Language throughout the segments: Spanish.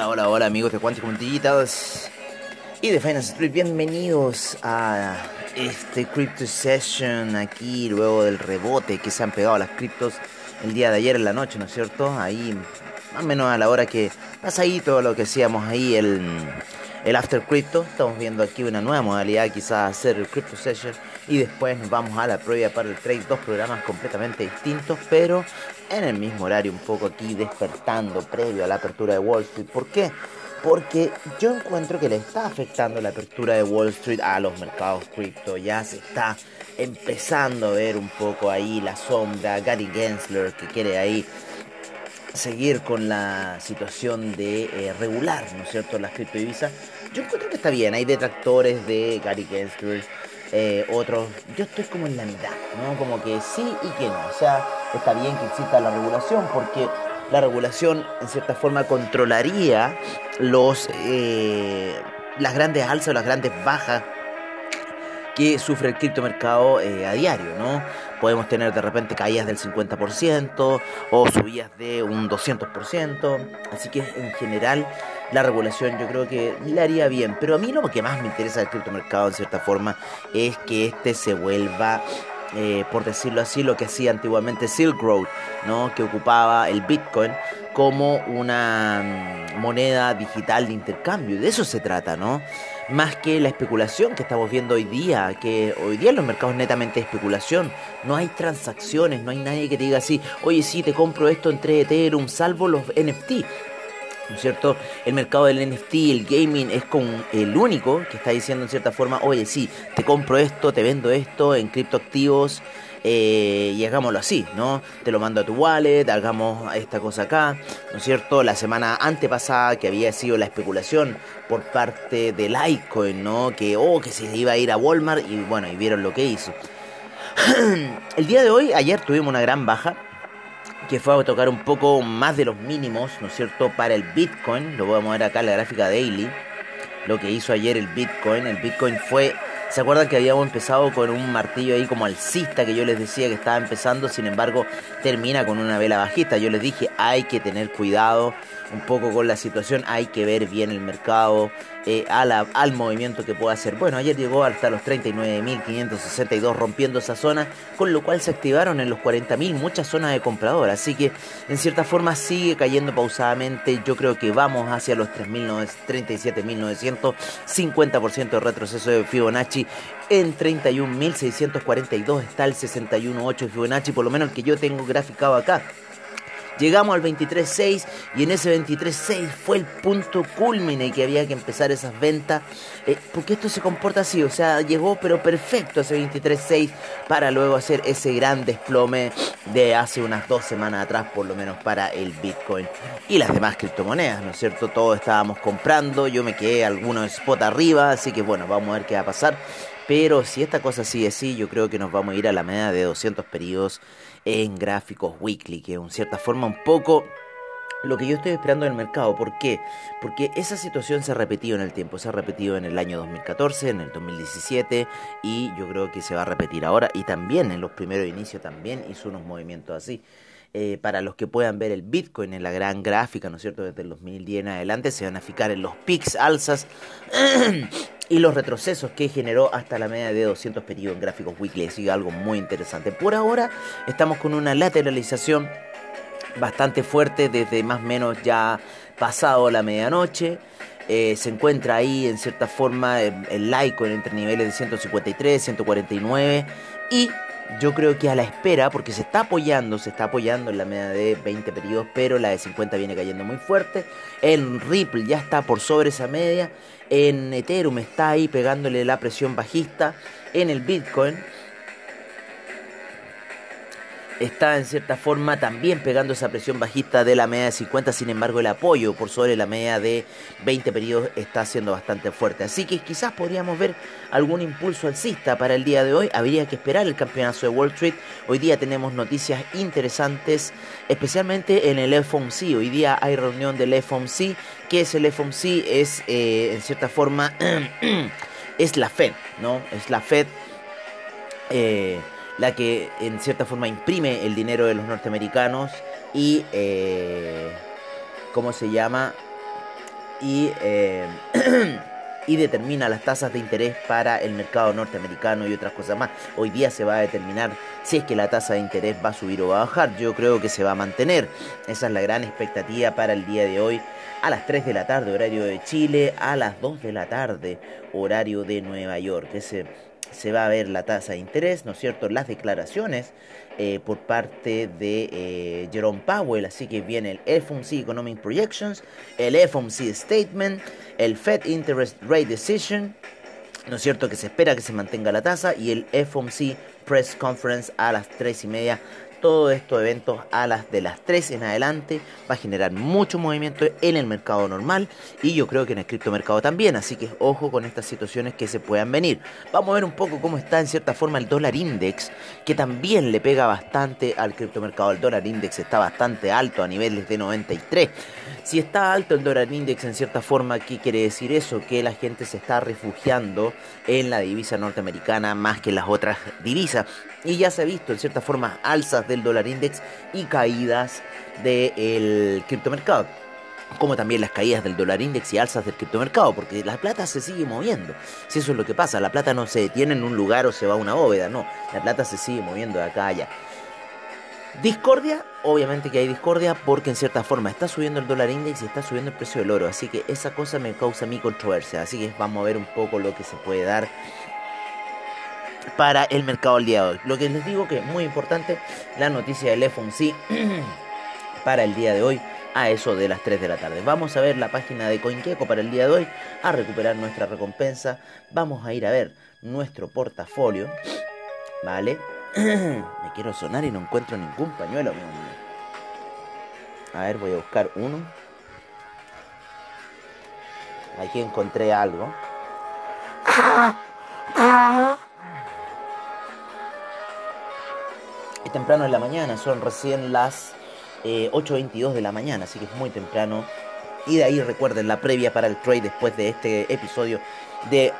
amigos de Quantum Digitals y de Finance Street, bienvenidos a este Crypto Session aquí luego del rebote que se han pegado las criptos el día de ayer en la noche, ¿no es cierto? Ahí más o menos a la hora que pasa ahí todo lo que hacíamos ahí el, el After Crypto, estamos viendo aquí una nueva modalidad quizás hacer el Crypto Session y después nos vamos a la prueba para el trade, dos programas completamente distintos, pero en el mismo horario, un poco aquí despertando previo a la apertura de Wall Street. ¿Por qué? Porque yo encuentro que le está afectando la apertura de Wall Street a los mercados cripto. Ya se está empezando a ver un poco ahí la sombra. Gary Gensler que quiere ahí seguir con la situación de eh, regular, ¿no es cierto?, las criptodivisas. Yo encuentro que está bien. Hay detractores de Gary Gensler eh, otros, yo estoy como en la mitad, ¿no? Como que sí y que no. O sea, está bien que exista la regulación porque la regulación en cierta forma controlaría los eh, las grandes alzas o las grandes bajas que sufre el criptomercado eh, a diario, ¿no? Podemos tener de repente caídas del 50% o subidas de un 200%, así que en general la regulación yo creo que le haría bien. Pero a mí lo que más me interesa del criptomercado en cierta forma es que este se vuelva eh, por decirlo así, lo que hacía antiguamente Silk Road, ¿no? que ocupaba el Bitcoin como una mm, moneda digital de intercambio. De eso se trata, ¿no? Más que la especulación que estamos viendo hoy día, que hoy día en los mercados netamente especulación, no hay transacciones, no hay nadie que te diga así, oye, sí, te compro esto entre Ethereum, salvo los NFT. ¿No es cierto? El mercado del NFT, el gaming, es con el único que está diciendo en cierta forma, oye, sí, te compro esto, te vendo esto en criptoactivos. Eh, y hagámoslo así, ¿no? Te lo mando a tu wallet, hagamos esta cosa acá, ¿no es cierto? La semana antepasada que había sido la especulación por parte de Litecoin, ¿no? Que, oh, que se iba a ir a Walmart y bueno, y vieron lo que hizo. El día de hoy, ayer tuvimos una gran baja, que fue a tocar un poco más de los mínimos, ¿no es cierto?, para el Bitcoin. Lo voy a mover acá en la gráfica daily. Lo que hizo ayer el Bitcoin. El Bitcoin fue. ¿Se acuerdan que habíamos empezado con un martillo ahí como alcista que yo les decía que estaba empezando? Sin embargo, termina con una vela bajista. Yo les dije, hay que tener cuidado un poco con la situación, hay que ver bien el mercado, eh, al movimiento que pueda hacer. Bueno, ayer llegó hasta los 39.562 rompiendo esa zona, con lo cual se activaron en los 40.000 muchas zonas de comprador, así que en cierta forma sigue cayendo pausadamente, yo creo que vamos hacia los 37.900, 50% de retroceso de Fibonacci en 31.642 está el 61.8 de Fibonacci, por lo menos el que yo tengo graficado acá. Llegamos al 23.6 y en ese 23.6 fue el punto culmine que había que empezar esas ventas. Eh, porque esto se comporta así, o sea, llegó pero perfecto ese 23.6 para luego hacer ese gran desplome de hace unas dos semanas atrás, por lo menos para el Bitcoin y las demás criptomonedas, ¿no es cierto? Todos estábamos comprando, yo me quedé algunos spot arriba, así que bueno, vamos a ver qué va a pasar. Pero si esta cosa sigue así, yo creo que nos vamos a ir a la media de 200 periodos en gráficos weekly, que en cierta forma un poco lo que yo estoy esperando del mercado. ¿Por qué? Porque esa situación se ha repetido en el tiempo, se ha repetido en el año 2014, en el 2017 y yo creo que se va a repetir ahora y también en los primeros inicios también hizo unos movimientos así. Eh, para los que puedan ver el Bitcoin en la gran gráfica, ¿no es cierto? Desde el 2010 en adelante se van a fijar en los pics, alzas y los retrocesos que generó hasta la media de 200 periodos en gráficos weekly. Así algo muy interesante. Por ahora estamos con una lateralización bastante fuerte desde más o menos ya pasado la medianoche. Eh, se encuentra ahí en cierta forma el, el entre niveles de 153, 149 y yo creo que a la espera, porque se está apoyando, se está apoyando en la media de 20 periodos, pero la de 50 viene cayendo muy fuerte. En Ripple ya está por sobre esa media. En Ethereum está ahí pegándole la presión bajista. En el Bitcoin está en cierta forma también pegando esa presión bajista de la media de 50, sin embargo el apoyo por sobre la media de 20 periodos está siendo bastante fuerte. Así que quizás podríamos ver algún impulso alcista para el día de hoy. Habría que esperar el campeonato de Wall Street. Hoy día tenemos noticias interesantes, especialmente en el FOMC. Hoy día hay reunión del FOMC. ¿Qué es el FOMC? Es eh, en cierta forma es la Fed, ¿no? Es la Fed. Eh, la que en cierta forma imprime el dinero de los norteamericanos y, eh, ¿cómo se llama? y, eh, y determina las tasas de interés para el mercado norteamericano y otras cosas más. Hoy día se va a determinar si es que la tasa de interés va a subir o va a bajar. Yo creo que se va a mantener. Esa es la gran expectativa para el día de hoy. A las 3 de la tarde, horario de Chile, a las 2 de la tarde, horario de Nueva York. Ese se va a ver la tasa de interés, ¿no es cierto? Las declaraciones eh, por parte de eh, Jerome Powell, así que viene el FOMC Economic Projections, el FOMC Statement, el Fed Interest Rate Decision, ¿no es cierto? Que se espera que se mantenga la tasa y el FOMC Press Conference a las 3 y media todos estos eventos a las de las 3 en adelante va a generar mucho movimiento en el mercado normal y yo creo que en el criptomercado también, así que ojo con estas situaciones que se puedan venir. Vamos a ver un poco cómo está en cierta forma el dólar index, que también le pega bastante al criptomercado. El dólar index está bastante alto a niveles de 93. Si está alto el dólar index en cierta forma, ¿qué quiere decir eso? Que la gente se está refugiando en la divisa norteamericana más que en las otras divisas. Y ya se ha visto en cierta forma alzas del dólar index y caídas del criptomercado como también las caídas del dólar index y alzas del criptomercado, porque la plata se sigue moviendo. Si eso es lo que pasa, la plata no se detiene en un lugar o se va a una bóveda, no, la plata se sigue moviendo de acá a allá. Discordia, obviamente que hay discordia porque en cierta forma está subiendo el dólar index y está subiendo el precio del oro, así que esa cosa me causa mi controversia, así que vamos a ver un poco lo que se puede dar para el mercado el día de hoy. Lo que les digo que es muy importante, la noticia del FOMC para el día de hoy a eso de las 3 de la tarde. Vamos a ver la página de CoinGecko para el día de hoy, a recuperar nuestra recompensa. Vamos a ir a ver nuestro portafolio, ¿vale? Me quiero sonar y no encuentro ningún pañuelo, A ver, voy a buscar uno. Aquí encontré algo. temprano en la mañana, son recién las 8.22 eh, de la mañana, así que es muy temprano. Y de ahí recuerden la previa para el trade después de este episodio de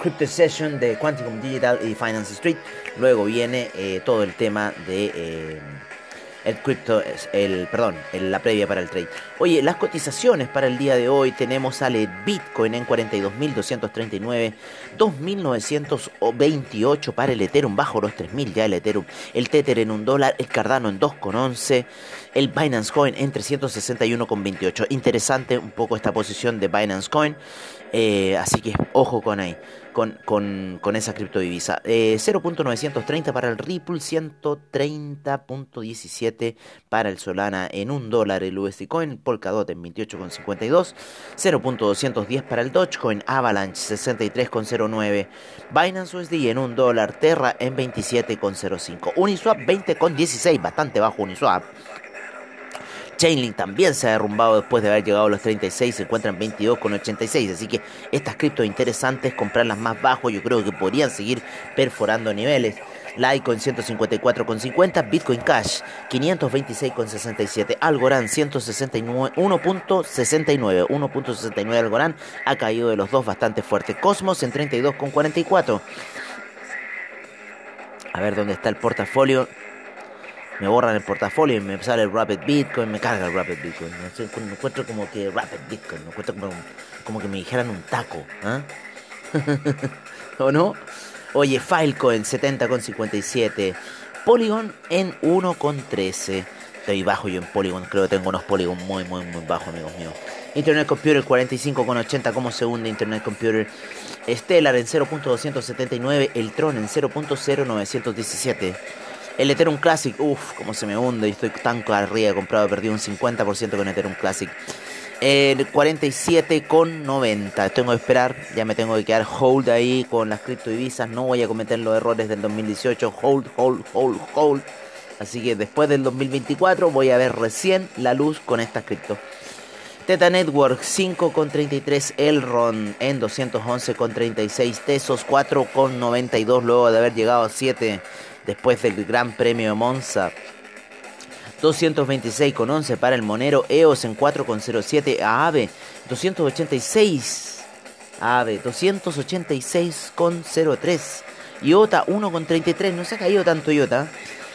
Crypto Session de Quanticum Digital y Finance Street. Luego viene eh, todo el tema de eh, el cripto, el, perdón, la previa para el trade. Oye, las cotizaciones para el día de hoy tenemos al Bitcoin en 42.239, 2.928 para el Ethereum, bajo los 3.000 ya el Ethereum, el Tether en un dólar, el Cardano en 2,11, el Binance Coin en 361,28. Interesante un poco esta posición de Binance Coin. Eh, así que ojo con ahí, con, con, con esa criptodivisa. Eh, 0.930 para el Ripple, 130.17 para el Solana en un dólar el USD Coin, Polkadot en 28.52, 0.210 para el Dogecoin, Avalanche 63.09, Binance USD en un dólar, Terra en 27.05, Uniswap 20.16, bastante bajo Uniswap. Chainlink también se ha derrumbado después de haber llegado a los 36, se encuentra en 22,86. Así que estas criptos interesantes, comprarlas más bajo, yo creo que podrían seguir perforando niveles. Litecoin 154,50, Bitcoin Cash 526,67, Algorand 169, 1.69, 1.69 Algorand ha caído de los dos bastante fuerte. Cosmos en 32,44. A ver dónde está el portafolio me borran el portafolio y me sale el Rapid Bitcoin, me carga el Rapid Bitcoin. Me encuentro como que Rapid Bitcoin, me encuentro como, que me dijeran un taco. ¿ah? ¿O no? Oye, Filecoin 70,57. Polygon en 1,13. Estoy bajo yo en Polygon, creo que tengo unos Polygon muy, muy, muy bajos, amigos míos. Internet Computer 45,80 como segunda Internet Computer. Stellar en 0.279. El Tron en 0.0917. El Ethereum Classic, uff, como se me hunde y estoy tan arriba, he comprado, he un 50% con Ethereum Classic. El 47,90. Tengo que esperar, ya me tengo que quedar hold ahí con las cripto divisas. No voy a cometer los errores del 2018. Hold, hold, hold, hold. Así que después del 2024 voy a ver recién la luz con estas cripto. Teta Network 5,33 Elron en 211,36 Tesos 4,92 luego de haber llegado a 7 después del Gran Premio de Monza. 226,11 para el Monero, EOS en 4,07 a AVE, 286 AVE, 286,03 IOTA 1,33, no se ha caído tanto IOTA.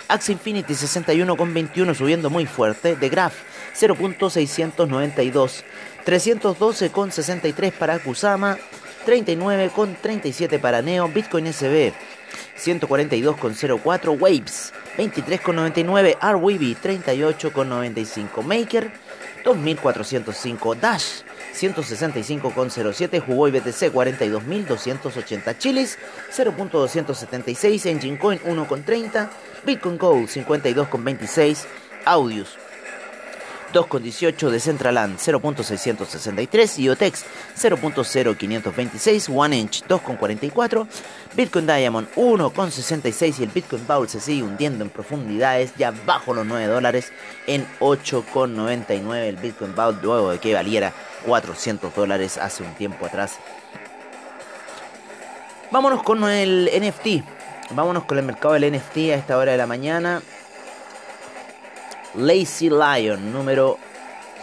Axie Infinity 61,21 subiendo muy fuerte. The Graph 0.692. 312,63 para Kusama, 39,37 para Neo, Bitcoin SB 142,04, Waves 23,99, RWB 38,95, Maker 2405, Dash 165,07, Huawei BTC 42.280, Chilis 0.276, Engine Coin 1,30, Bitcoin Gold 52,26, Audios 2,18 de Centraland 0.663, IoTex 0.0526, One Inch 2,44, Bitcoin Diamond 1,66 y el Bitcoin Bowl se sigue hundiendo en profundidades ya bajo los 9 dólares en 8,99 el Bitcoin Bowl luego de que valiera 400 dólares hace un tiempo atrás. Vámonos con el NFT. Vámonos con el mercado del NFT a esta hora de la mañana. Lazy Lion, número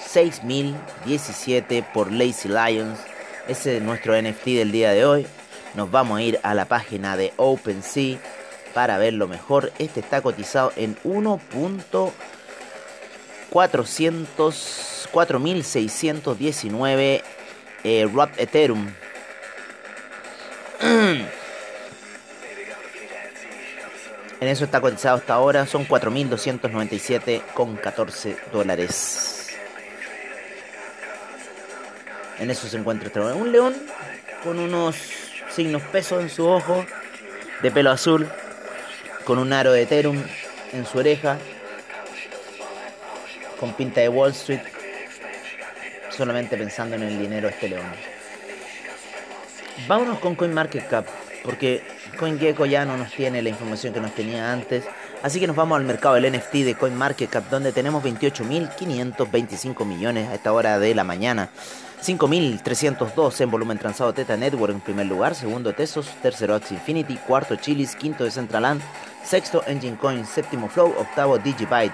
6017 por Lazy Lions. Ese es nuestro NFT del día de hoy. Nos vamos a ir a la página de OpenSea para verlo mejor. Este está cotizado en 1.4619 eh, RAP Ethereum. En eso está cotizado hasta ahora, son 4.297,14 dólares. En eso se encuentra este un león con unos signos pesos en su ojo, de pelo azul, con un aro de Ethereum en su oreja, con pinta de Wall Street, solamente pensando en el dinero de este león. Vámonos con CoinMarketCap, porque CoinGecko ya no nos tiene la información que nos tenía antes. Así que nos vamos al mercado del NFT de CoinMarketCap, donde tenemos 28.525 millones a esta hora de la mañana. 5.302 en volumen transado Teta Network en primer lugar, segundo Tesos, tercero Axie Infinity, cuarto Chilis, quinto Decentraland, sexto Engine Coin, séptimo Flow, octavo Digibyte,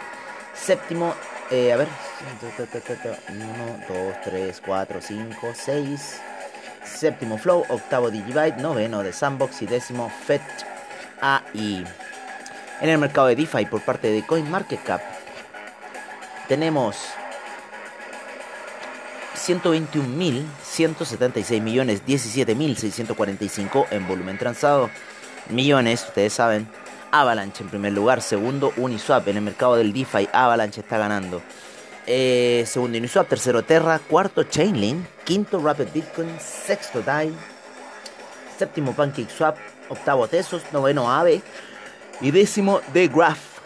séptimo, eh, a ver, 1, 2, 3, 4, 5, 6, séptimo Flow, octavo Digibyte, noveno de Sandbox y décimo FET AI. En el mercado de DeFi por parte de CoinMarketCap tenemos 121.176 millones 17.645 en volumen transado. Millones, ustedes saben. Avalanche en primer lugar, segundo Uniswap. En el mercado del DeFi, Avalanche está ganando. Eh, segundo Uniswap, tercero Terra, cuarto Chainlink, quinto Rapid Bitcoin, sexto DAI, séptimo PancakeSwap, octavo Tesos, noveno Aave. Y décimo The Graph.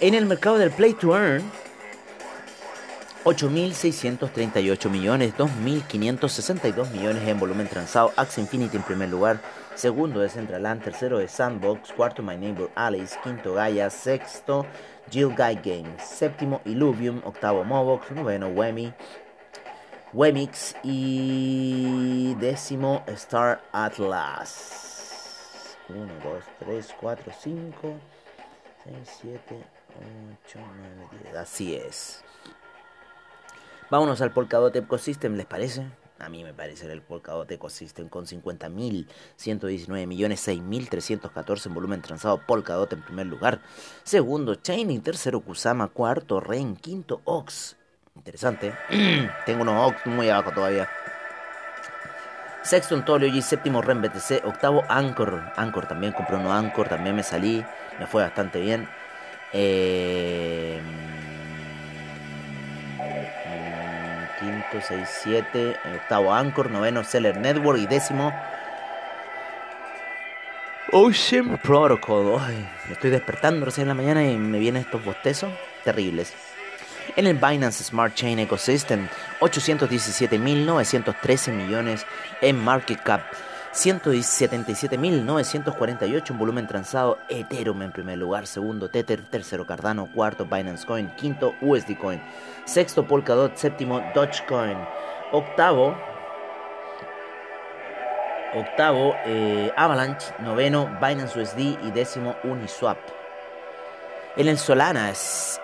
En el mercado del Play to Earn, 8.638 millones, 2.562 millones en volumen transado. Axie Infinity en primer lugar, segundo de Centraland, tercero de Sandbox, cuarto My Neighbor Alice, quinto Gaia, sexto Jill Guy Games, séptimo Illuvium, octavo Mobox, noveno Wemi, Wemix y décimo Star Atlas. 1, 2, 3, 4, 5, 6, 7, 8, 9, 10. Así es. Vámonos al Polkadot Ecosystem, ¿les parece? A mí me parece el Polkadot Ecosystem con 50.119 millones, 6.314 en volumen transado. Polkadot en primer lugar. Segundo, Chaining. Tercero, Kusama. Cuarto, Ren. Quinto, Ox. Interesante. Tengo unos Ox muy abajo todavía. Sexto, Antolio y séptimo, Ren BTC. Octavo, Anchor. Anchor también compré uno Anchor. También me salí. Me fue bastante bien. Eh quinto, 6, 7, octavo Anchor, noveno Seller Network y décimo Ocean Protocol. me estoy despertando recién en la mañana y me vienen estos bostezos terribles. En el Binance Smart Chain Ecosystem, 817.913 millones en market cap. 177.948 en volumen transado, Ethereum en primer lugar, segundo Tether, tercero Cardano, cuarto Binance Coin, quinto USD Coin, sexto Polkadot, séptimo Dogecoin, octavo octavo eh, Avalanche, noveno Binance USD y décimo Uniswap. En el Solana,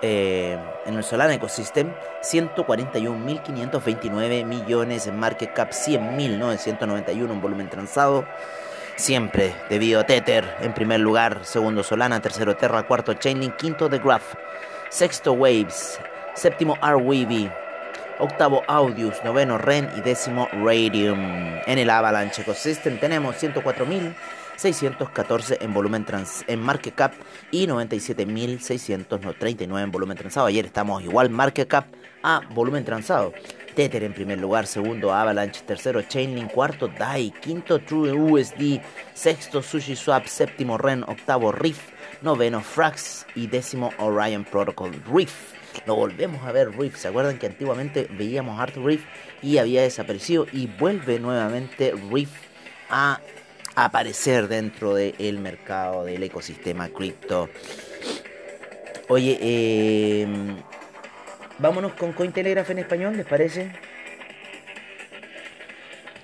eh, en el Solana Ecosystem, 141.529 millones en market cap, 100.991 en volumen transado. Siempre debido a Tether en primer lugar, segundo Solana, tercero Terra, cuarto Chainlink, quinto The Graph. sexto Waves, séptimo RWB, octavo Audius, noveno Ren y décimo Radium. En el Avalanche Ecosystem tenemos 104.614 en volumen trans, en market cap y 97.639 en volumen transado. Ayer estamos igual market cap a volumen transado. Tether en primer lugar, segundo Avalanche, tercero Chainlink, cuarto DAI, quinto True USD, sexto SushiSwap, séptimo Ren, octavo Riff, noveno Frax y décimo Orion Protocol Riff. Lo volvemos a ver Riff, ¿se acuerdan que antiguamente veíamos Art Riff y había desaparecido y vuelve nuevamente Riff a aparecer dentro del mercado del ecosistema cripto? Oye, eh, Vámonos con Cointelegraph en español, ¿les parece?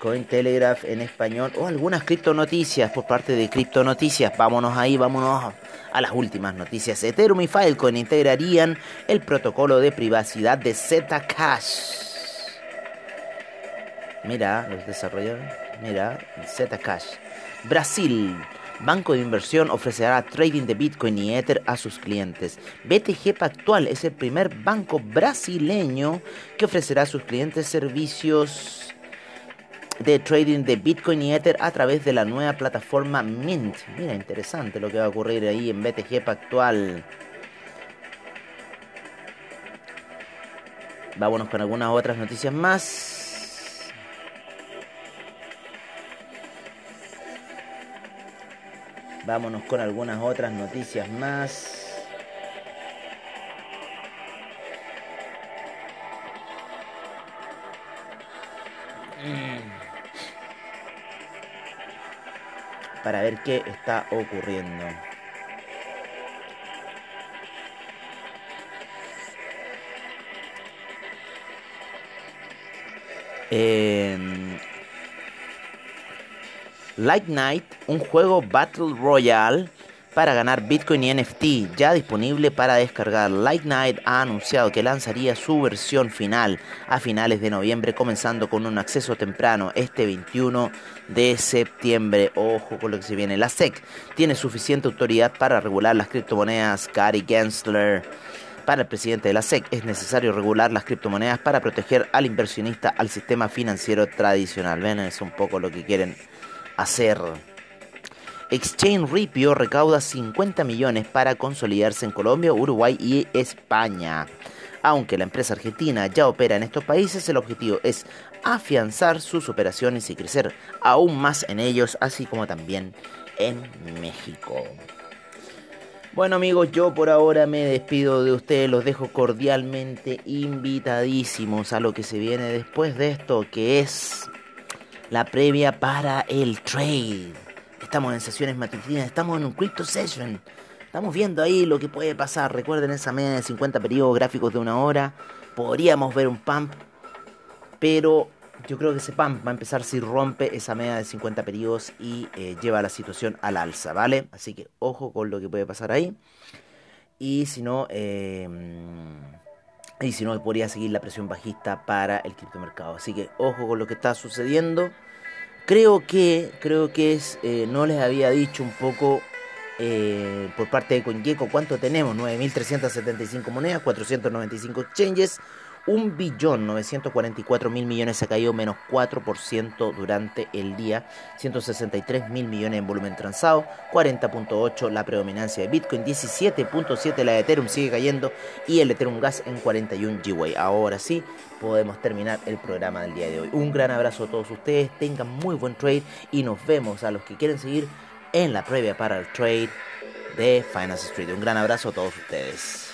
Cointelegraph en español o algunas criptonoticias por parte de criptonoticias. Vámonos ahí, vámonos a las últimas noticias. Ethereum y Filecoin integrarían el protocolo de privacidad de Zcash. Mira, los desarrolladores. Mira, Zcash. Brasil. Banco de Inversión ofrecerá trading de Bitcoin y Ether a sus clientes. BTG Pactual es el primer banco brasileño que ofrecerá a sus clientes servicios de trading de Bitcoin y Ether a través de la nueva plataforma Mint. Mira, interesante lo que va a ocurrir ahí en BTG Pactual. Vámonos con algunas otras noticias más. Vámonos con algunas otras noticias más. Mm. Para ver qué está ocurriendo. Eh, Light Night, un juego Battle Royale para ganar Bitcoin y NFT, ya disponible para descargar. Light Night ha anunciado que lanzaría su versión final a finales de noviembre, comenzando con un acceso temprano este 21 de septiembre. Ojo con lo que se viene. La SEC tiene suficiente autoridad para regular las criptomonedas. Gary Gensler. Para el presidente de la SEC es necesario regular las criptomonedas para proteger al inversionista al sistema financiero tradicional. Ven, es un poco lo que quieren hacer. Exchange Ripio recauda 50 millones para consolidarse en Colombia, Uruguay y España. Aunque la empresa argentina ya opera en estos países, el objetivo es afianzar sus operaciones y crecer aún más en ellos, así como también en México. Bueno amigos, yo por ahora me despido de ustedes, los dejo cordialmente invitadísimos a lo que se viene después de esto, que es la previa para el trade. Estamos en sesiones matutinas, estamos en un crypto session. Estamos viendo ahí lo que puede pasar. Recuerden esa media de 50 periodos gráficos de una hora. Podríamos ver un pump, pero yo creo que ese pump va a empezar si rompe esa media de 50 periodos y eh, lleva la situación al alza, ¿vale? Así que ojo con lo que puede pasar ahí. Y si no, eh, y si no, podría seguir la presión bajista para el criptomercado. Así que ojo con lo que está sucediendo. Creo que, creo que es, eh, no les había dicho un poco eh, por parte de CoinGecko cuánto tenemos. 9.375 monedas, 495 exchanges, un billón 944 mil millones ha caído menos 4% durante el día, 163 mil millones en volumen transado, 40.8 la predominancia de Bitcoin, 17.7 la de Ethereum sigue cayendo y el Ethereum Gas en 41 GWay. Ahora sí, podemos terminar el programa del día de hoy. Un gran abrazo a todos ustedes, tengan muy buen trade y nos vemos a los que quieren seguir en la previa para el trade de Finance Street. Un gran abrazo a todos ustedes.